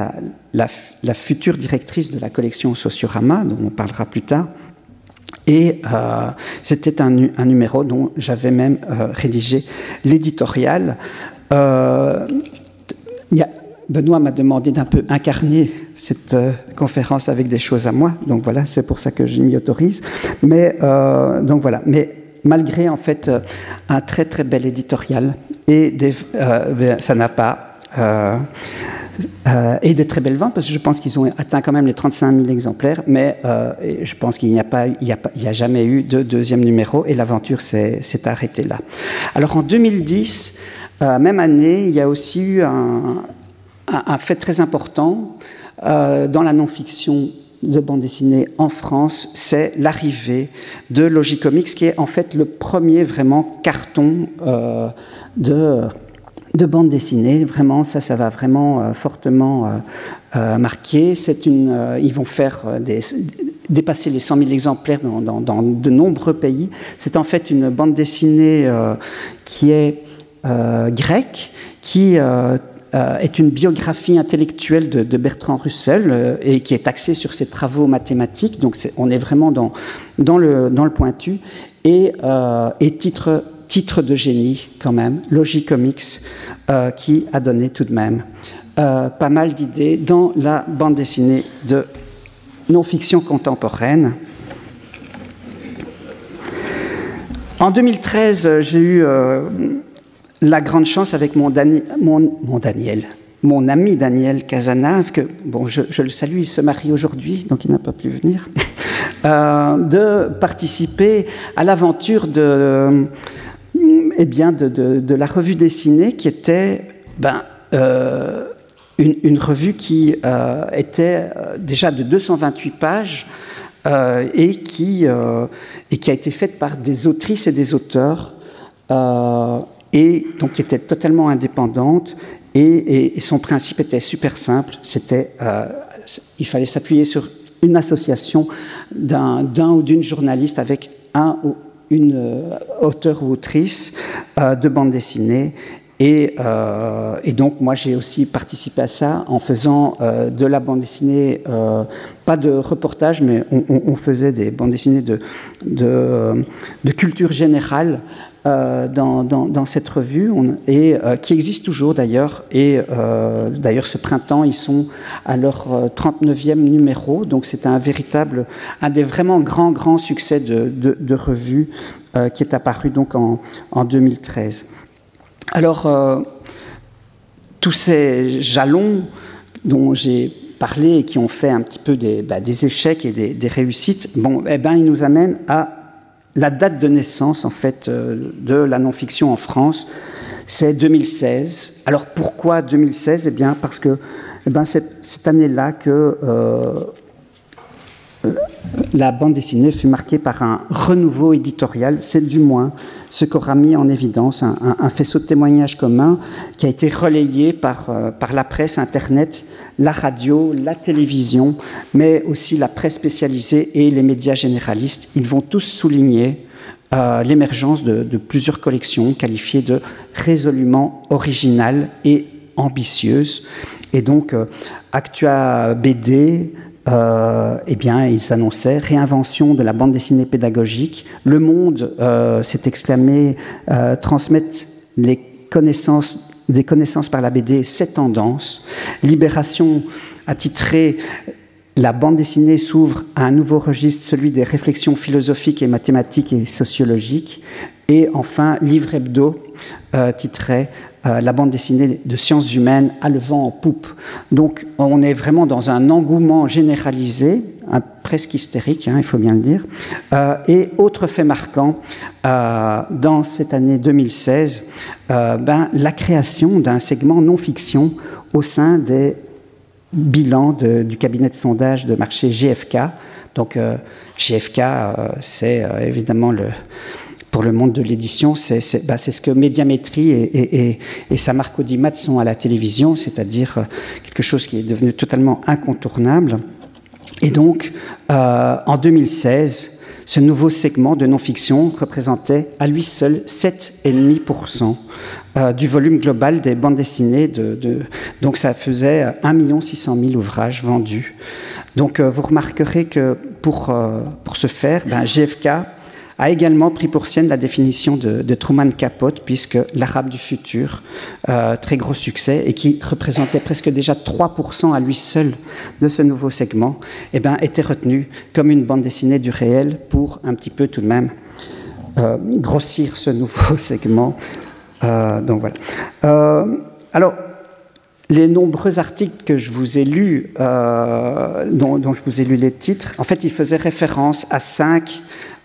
la, future directrice de la collection Sociorama, dont on parlera plus tard. Et c'était un, numéro dont j'avais même rédigé l'éditorial. Il y a Benoît m'a demandé d'un peu incarner cette euh, conférence avec des choses à moi, donc voilà, c'est pour ça que je m'y autorise. Mais euh, donc voilà, mais malgré en fait euh, un très très bel éditorial et des, ben, ça n'a pas et des très belles ventes parce que je pense qu'ils ont atteint quand même les 35 000 exemplaires, mais je pense qu'il n'y a pas, il y a, jamais eu de deuxième numéro et l'aventure s'est arrêtée là. Alors en 2010. même année, il y a aussi eu un, un, fait très important euh, dans la non-fiction de bande dessinée en France, c'est l'arrivée de Logicomics, qui est en fait le premier vraiment carton euh, de, de bande dessinée. Vraiment, ça, ça va vraiment euh, fortement marquer. Ils vont faire dépasser les 100 000 exemplaires dans de nombreux pays. C'est en fait une bande dessinée qui est grecque, qui euh, est une biographie intellectuelle de, Bertrand Russell euh, et qui est axée sur ses travaux mathématiques. Donc on est vraiment dans, dans, le, dans le pointu. Et, euh, et titre, titre de génie quand même, Logicomics, qui a donné tout de même pas mal d'idées dans la bande dessinée de non-fiction contemporaine. En 2013, j'ai eu la grande chance avec mon, Daniel, mon ami Daniel Casanave, que bon, je, le salue, il se marie aujourd'hui, donc il n'a pas pu venir, euh, de participer à l'aventure de, eh de, la revue dessinée qui était ben, euh, une, revue qui euh, était déjà de 228 pages et, qui, et qui a été faite par des autrices et des auteurs et donc qui était totalement indépendante. Et, son principe était super simple. C'était, euh, il fallait s'appuyer sur une association d'un ou d'une journaliste avec un ou une euh, auteur ou autrice euh, de bande dessinée. Et, euh, et, donc, moi, j'ai aussi participé à ça en faisant de la bande dessinée, pas de reportage, mais on, faisait des bandes dessinées de, de, de culture générale euh, dans, cette revue, et euh, qui existe toujours d'ailleurs. Et euh, d'ailleurs, ce printemps, ils sont à leur 39e numéro. Donc, c'est un véritable, un des vraiment grands, grands succès de, de, revue qui est apparu donc en, en 2013. Alors, tous ces jalons dont j'ai parlé et qui ont fait un petit peu des, bah, des échecs et des, des, réussites, bon, eh ben, ils nous amènent à la date de naissance en fait euh, de la non-fiction en France. C'est 2016. Alors pourquoi 2016 Eh bien parce que eh ben, cette, cette année-là que euh, la bande dessinée fut marquée par un renouveau éditorial, c'est du moins ce qu'aura mis en évidence un, faisceau de témoignages communs qui a été relayé par, euh, par la presse, Internet, la radio, la télévision, mais aussi la presse spécialisée et les médias généralistes. Ils vont tous souligner euh, l'émergence de, de, plusieurs collections qualifiées de résolument originales et ambitieuses. Et donc, euh, Actua BD, euh, eh bien, ils annonçaient réinvention de la bande dessinée pédagogique. Le Monde euh, s'est exclamé euh, transmettre les connaissances, des connaissances par la BD, c'est tendance. Libération a titré la bande dessinée s'ouvre à un nouveau registre, celui des réflexions philosophiques et mathématiques et sociologiques. Et enfin, Livre Hebdo euh, titrait euh, la bande dessinée de sciences humaines a le vent en poupe. Donc on est vraiment dans un engouement généralisé, presque hystérique, hein, il faut bien le dire. Euh, et autre fait marquant, euh, dans cette année 2016, euh, ben, la création d'un segment non-fiction au sein des bilans du cabinet de sondage de marché GFK. Donc GFK, c'est évidemment le pour le monde de l'édition, c'est bah, ce que Médiamétrie et, et, et, sa marque Audimat sont à la télévision, c'est-à-dire euh, quelque chose qui est devenu totalement incontournable. Et donc, euh, en 2016, ce nouveau segment de non-fiction représentait à lui seul 7,5% euh, du volume global des bandes dessinées. De, de, donc, ça faisait 1 600 000 ouvrages vendus. Donc, vous remarquerez que pour, pour ce faire, ben, GFK a également pris pour sienne la définition de, Truman Capote, puisque l'arabe du futur, euh, très gros succès, et qui représentait presque déjà 3% à lui seul de ce nouveau segment, eh ben, était retenu comme une bande dessinée du réel pour un petit peu tout de même euh, grossir ce nouveau segment. Euh, donc voilà. Alors, les nombreux articles que je vous ai lus, dont, dont, je vous ai lu les titres, en fait, ils faisaient référence à cinq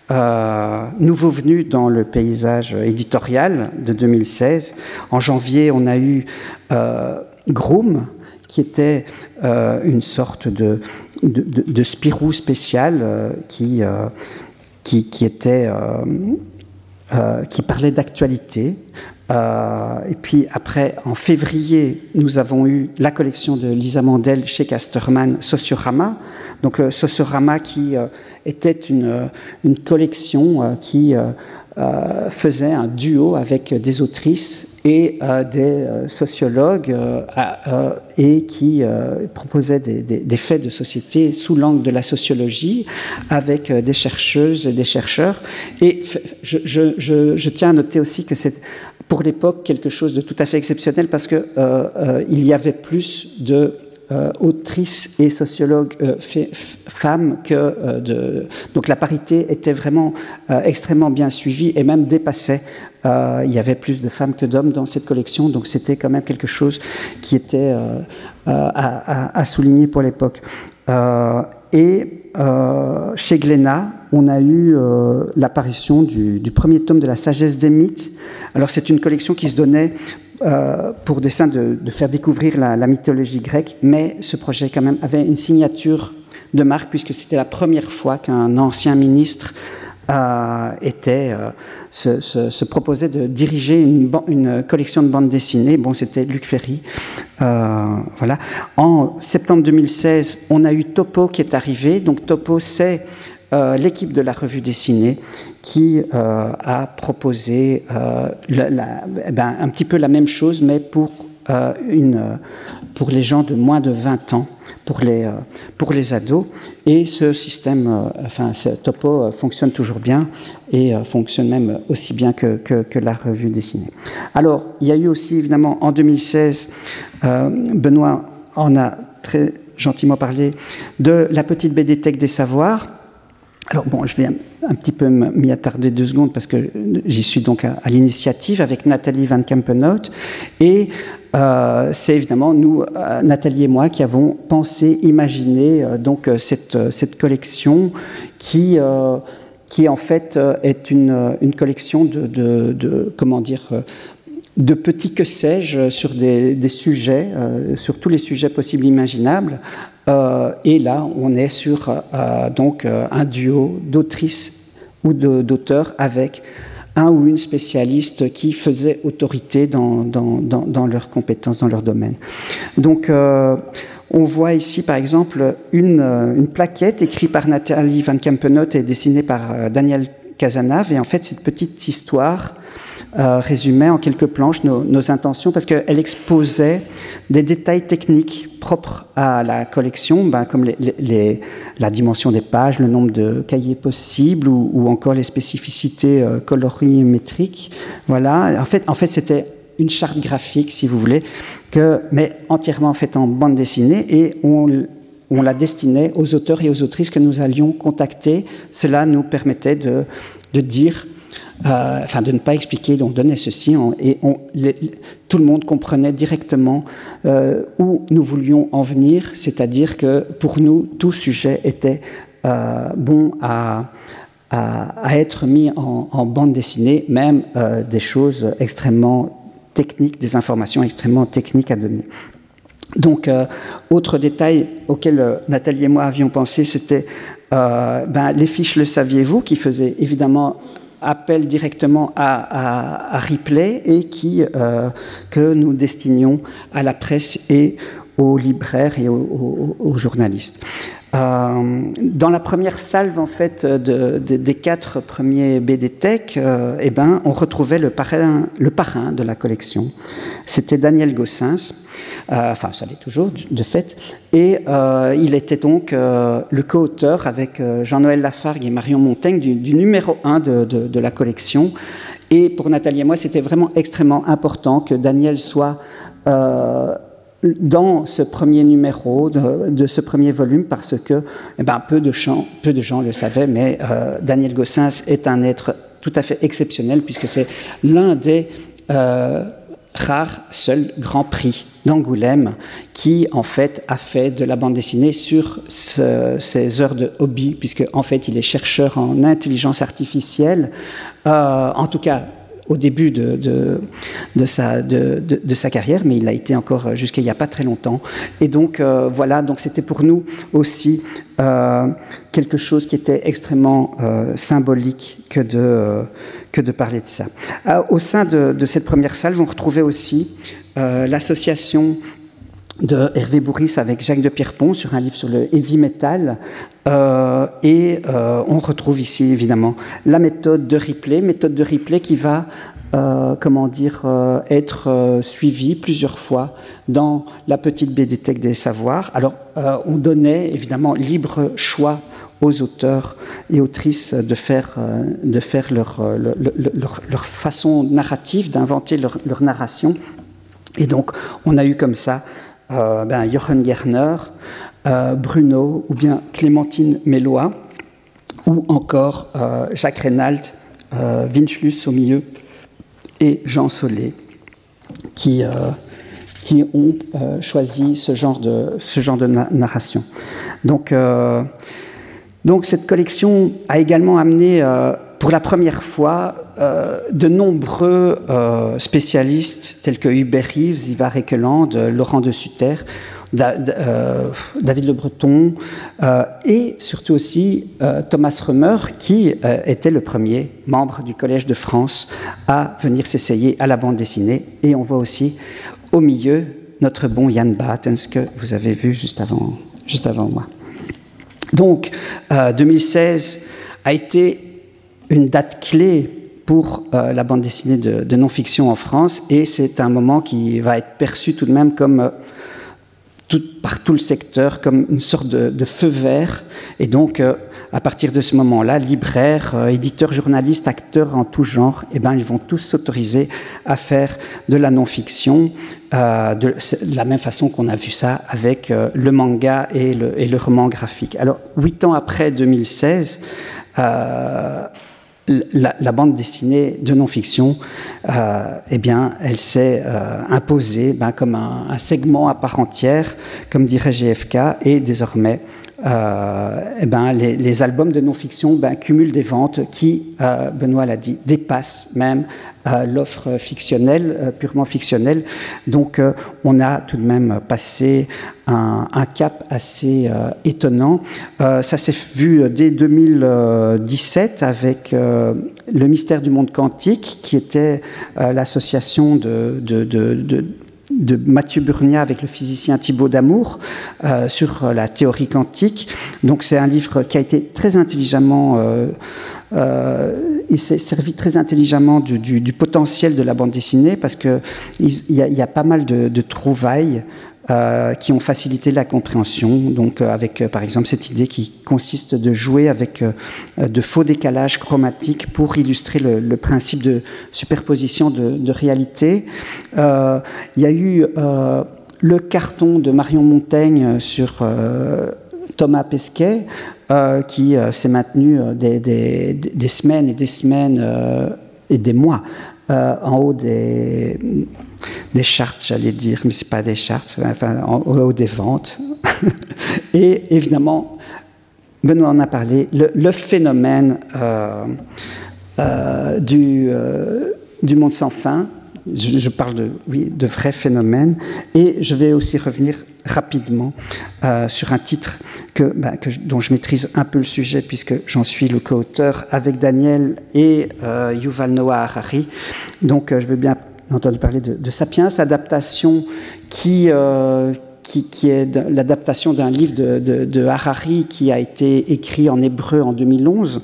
euh, nouveau venu dans le paysage éditorial de 2016. En janvier, on a eu euh, Groom, qui était euh, une sorte de, Spirou spécial qui, qui, qui, était, euh, qui parlait d'actualité. et puis après, en février, nous avons eu la collection de Lisa Mandel chez Casterman, Sociorama. Donc Sociorama qui était une, une collection euh, qui euh, euh, faisait un duo avec des autrices et euh, des euh, sociologues euh, et qui proposait des, faits de société sous l'angle de la sociologie avec des chercheuses et des chercheurs. Et je, tiens à noter aussi que c'est pour l'époque quelque chose de tout à fait exceptionnel parce que il y avait plus de euh, autrices et sociologues euh, femmes que euh, de donc la parité était vraiment extrêmement bien suivie et même dépassait il y avait plus de femmes que d'hommes dans cette collection. Donc c'était quand même quelque chose qui était à, souligner pour l'époque. Et chez Glénat on a eu l'apparition du premier tome de la sagesse des mythes. Alors c'est une collection qui se donnait euh, pour dessein de, de, faire découvrir la, la, mythologie grecque, mais ce projet quand même avait une signature de marque puisque c'était la première fois qu'un ancien ministre euh, était, euh, se, se, se, proposait de diriger une, une, collection de bandes dessinées. Bon, c'était Luc Ferry. Euh, voilà. En septembre 2016, on a eu Topo qui est arrivé. Donc Topo, c'est euh, l'équipe de la revue dessinée qui a proposé eh ben, un petit peu la même chose, mais pour, une, pour les gens de moins de 20 ans pour les, euh, pour les ados. Et ce système, euh, enfin, ce topo euh, fonctionne toujours bien et fonctionne même aussi bien que, que, la revue dessinée. Alors, il y a eu aussi, évidemment, en 2016, Benoît en a très gentiment parlé, de la petite BD Tech des savoirs. Alors bon, je vais un, petit peu m'y attarder deux secondes parce que j'y suis donc à, l'initiative avec Nathalie Van Kempenhout et euh, c'est évidemment nous, euh, Nathalie et moi, qui avons pensé, imaginé euh, donc cette, cette, collection qui, qui en fait est une, une collection de, de, de, comment dire de petits que sais-je sur des, des sujets, sur tous les sujets possibles imaginables. Et là, on est sur donc un duo d'autrices ou d'auteurs avec un ou une spécialiste qui faisait autorité dans, dans, leurs compétences, dans leur domaine. Donc, euh, on voit ici, par exemple, une, une, plaquette écrite par Nathalie Van Kempenot et dessinée par euh, Daniel Casanave. Et en fait, cette petite histoire euh, résumait en quelques planches nos, intentions parce qu'elle exposait des détails techniques propres à la collection, ben, comme les, la dimension des pages, le nombre de cahiers possibles ou, encore les spécificités euh, colorimétriques. Voilà. En fait, en fait c'était une charte graphique, si vous voulez, que, mais entièrement faite en bande dessinée et on on la destinait aux auteurs et aux autrices que nous allions contacter. Cela nous permettait de, de dire euh, enfin de ne pas expliquer, on donnait ceci, et tout le monde comprenait directement euh, où nous voulions en venir, c'est-à-dire que pour nous, tout sujet était euh, bon à, être mis en, bande dessinée, même des choses extrêmement techniques, des informations extrêmement techniques à donner. Donc, autre détail auquel Nathalie et moi avions pensé, c'était ben, les fiches Le saviez-vous, qui faisaient évidemment appelle directement à, à, Ripley et qui, euh, que nous destinions à la presse et aux libraires et aux, journalistes. Euh, dans la première salve en fait de, des quatre premiers BD Tech, euh, eh ben, on retrouvait le parrain, le parrain de la collection. C'était Daniel Gossens. Euh, enfin ça l'est toujours de fait, et euh, il était donc euh, le co-auteur avec Jean-Noël Lafargue et Marion Montaigne du, numéro 1 de, la collection. Et pour Nathalie et moi, c'était vraiment extrêmement important que Daniel soit dans ce premier numéro de, ce premier volume parce que eh ben, peu, de gens, le savaient, mais Daniel Gossens est un être tout à fait exceptionnel puisque c'est l'un des rare seul grand prix d'Angoulême qui en fait a fait de la bande dessinée sur ses heures de hobby puisque en fait il est chercheur en intelligence artificielle. Euh, en tout cas au début de, de, sa, de, sa, carrière, mais il a été encore jusqu'à il n'y a pas très longtemps. Et donc euh, voilà, donc c'était pour nous aussi euh, quelque chose qui était extrêmement symbolique que de que de parler de ça. Euh, au sein de, cette première salle, on retrouvait aussi euh, l'association de Hervé Bourris avec Jacques de Pierrepont sur un livre sur le heavy metal. Euh, et on retrouve ici évidemment la méthode de Ripley, méthode de Ripley qui va comment dire, être suivie plusieurs fois dans la petite BD des savoirs. Alors, on donnait évidemment libre choix aux auteurs et autrices de faire, euh, de faire leur, euh, leur, leur, façon narrative, d'inventer leur, narration. Et donc, on a eu comme ça euh, ben, Jochen Gerner, euh, Bruno, ou bien Clémentine Mélois, ou encore Jacques Reynald, Winchlus au milieu, et Jean Solé, qui, ont choisi ce genre de, narration. Donc, cette collection a également amené euh, pour la première fois euh, de nombreux euh, spécialistes tels que Hubert Reeves, Ivar Ekeland, Laurent de Sutter, David Le Breton et surtout aussi Thomas Römer qui était le premier membre du Collège de France à venir s'essayer à la bande dessinée. Et on voit aussi au milieu notre bon Jan Battens que vous avez vu juste avant, moi. Donc, 2016 euh, a été une date clé pour la bande dessinée de, non-fiction en France, et c'est un moment qui va être perçu tout de même comme par tout le secteur comme une sorte de, feu vert. Et donc, à partir de ce moment-là, libraires, euh, éditeurs, journalistes, acteurs en tout genre, eh ben, ils vont tous s'autoriser à faire de la non-fiction, euh, de, la même façon qu'on a vu ça avec euh, le manga et le, et le, roman graphique. Alors, huit ans après 2016, la, bande dessinée de non-fiction, eh bien, elle s'est imposée ben, comme un, un, segment à part entière, comme dirait GFK, et désormais, euh, eh ben, les, albums de non-fiction ben, cumulent des ventes qui, euh, Benoît l'a dit, dépassent même euh, l'offre fictionnelle, purement fictionnelle. Donc on a tout de même passé un, cap assez étonnant. ça s'est vu dès 2017 avec le mystère du monde quantique, qui était l'association de Mathieu Burnia avec le physicien Thibaut Damour euh, sur euh, la théorie quantique. Donc c'est un livre qui a été très intelligemment... Euh, il s'est servi très intelligemment du, potentiel de la bande dessinée parce qu'il y, y, a pas mal de, de trouvailles euh, qui ont facilité la compréhension. Donc, euh, avec euh, par exemple cette idée qui consiste de jouer avec de faux décalages chromatiques pour illustrer le, principe de superposition de, réalité. Il y a eu le carton de Marion Montaigne sur Thomas Pesquet, qui s'est maintenu des, semaines et des semaines et des mois en haut des des chartes, j'allais dire, mais ce n'est pas des chartes, enfin, en haut des ventes. Et évidemment, Benoît en a parlé, le, phénomène euh, euh, du, euh, du monde sans fin, je, parle de, oui, de vrais phénomènes, et je vais aussi revenir rapidement sur un titre que, bah, dont je maîtrise un peu le sujet puisque j'en suis le co-auteur avec Daniel et Yuval Noah Harari. Donc je veux bien entendu parler de, Sapiens, adaptation qui, euh, qui, est l'adaptation d'un livre de, Harari qui a été écrit en hébreu en 2011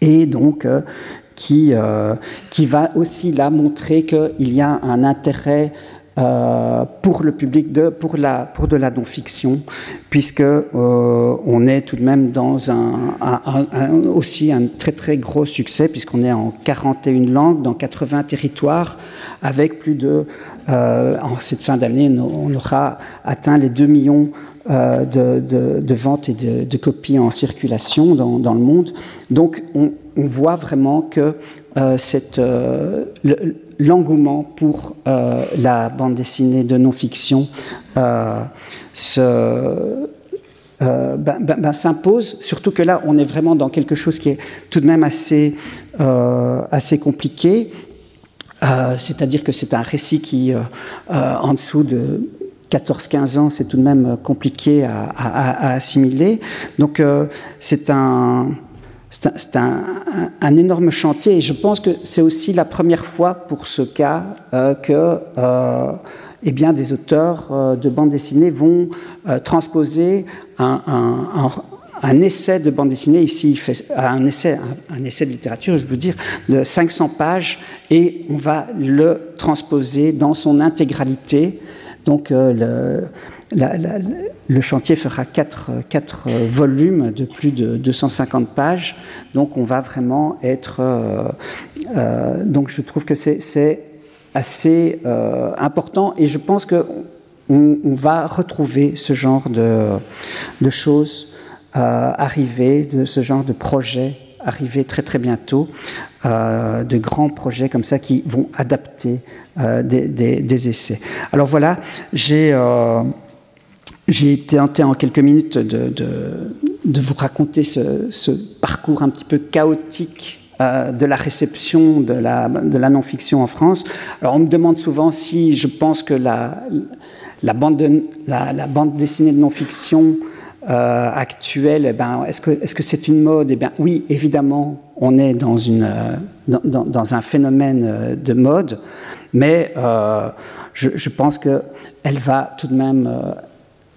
et donc euh, qui, euh, qui va aussi là montrer qu'il y a un intérêt euh, pour le public, de, pour, la, pour de la non-fiction, puisque euh, on est tout de même dans un, aussi un très très gros succès, puisqu'on est en 41 langues, dans 80 territoires, avec plus de, euh, en cette fin d'année, on aura atteint les 2 millions de, de, ventes et de, copies en circulation dans, dans le monde. Donc on, on voit vraiment que cette, l'engouement pour euh, la bande dessinée de non-fiction euh, euh, ben, ben, ben, s'impose, surtout que là, on est vraiment dans quelque chose qui est tout de même assez, assez compliqué. C'est-à-dire que c'est un récit qui, en dessous de 14-15 ans, c'est tout de même compliqué à, à assimiler. Donc, c'est un c'est un, énorme chantier et je pense que c'est aussi la première fois pour ce cas euh, que euh, eh bien, des auteurs euh, de bande dessinée vont transposer un, essai de bande dessinée, ici un essai, un, essai de littérature, je veux dire, de 500 pages, et on va le transposer dans son intégralité. Donc le, le chantier fera quatre, quatre, volumes de plus de 250 pages, donc on va vraiment être... Euh, euh, donc je trouve que c'est assez euh, important et je pense qu'on on va retrouver ce genre de, de choses arriver, de ce genre de projets arriver très très bientôt, de grands projets comme ça qui vont adapter des, essais. Alors voilà, j'ai j'ai tenté en quelques minutes de, de, vous raconter ce, parcours un petit peu chaotique euh, de la réception de la, de la non-fiction en France. Alors on me demande souvent si je pense que la, la, bande, la, bande dessinée de non-fiction euh, actuelle, eh ben, est-ce que c'est -ce c'est une mode? Eh bien, Oui, évidemment, on est dans, une, euh, dans, dans, un phénomène de mode, mais je, je, pense qu'elle va tout de même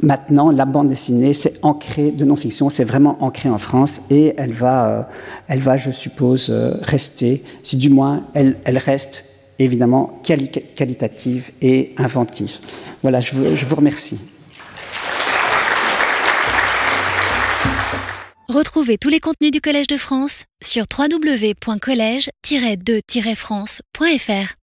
maintenant, la bande dessinée, c'est ancré de non-fiction, c'est vraiment ancré en France et elle va, euh, elle va je suppose, euh, rester, si du moins elle, elle reste évidemment quali qualitative et inventive. Voilà, je vous, je vous remercie. Retrouvez tous les contenus du Collège de France sur www.colège-2-france.fr.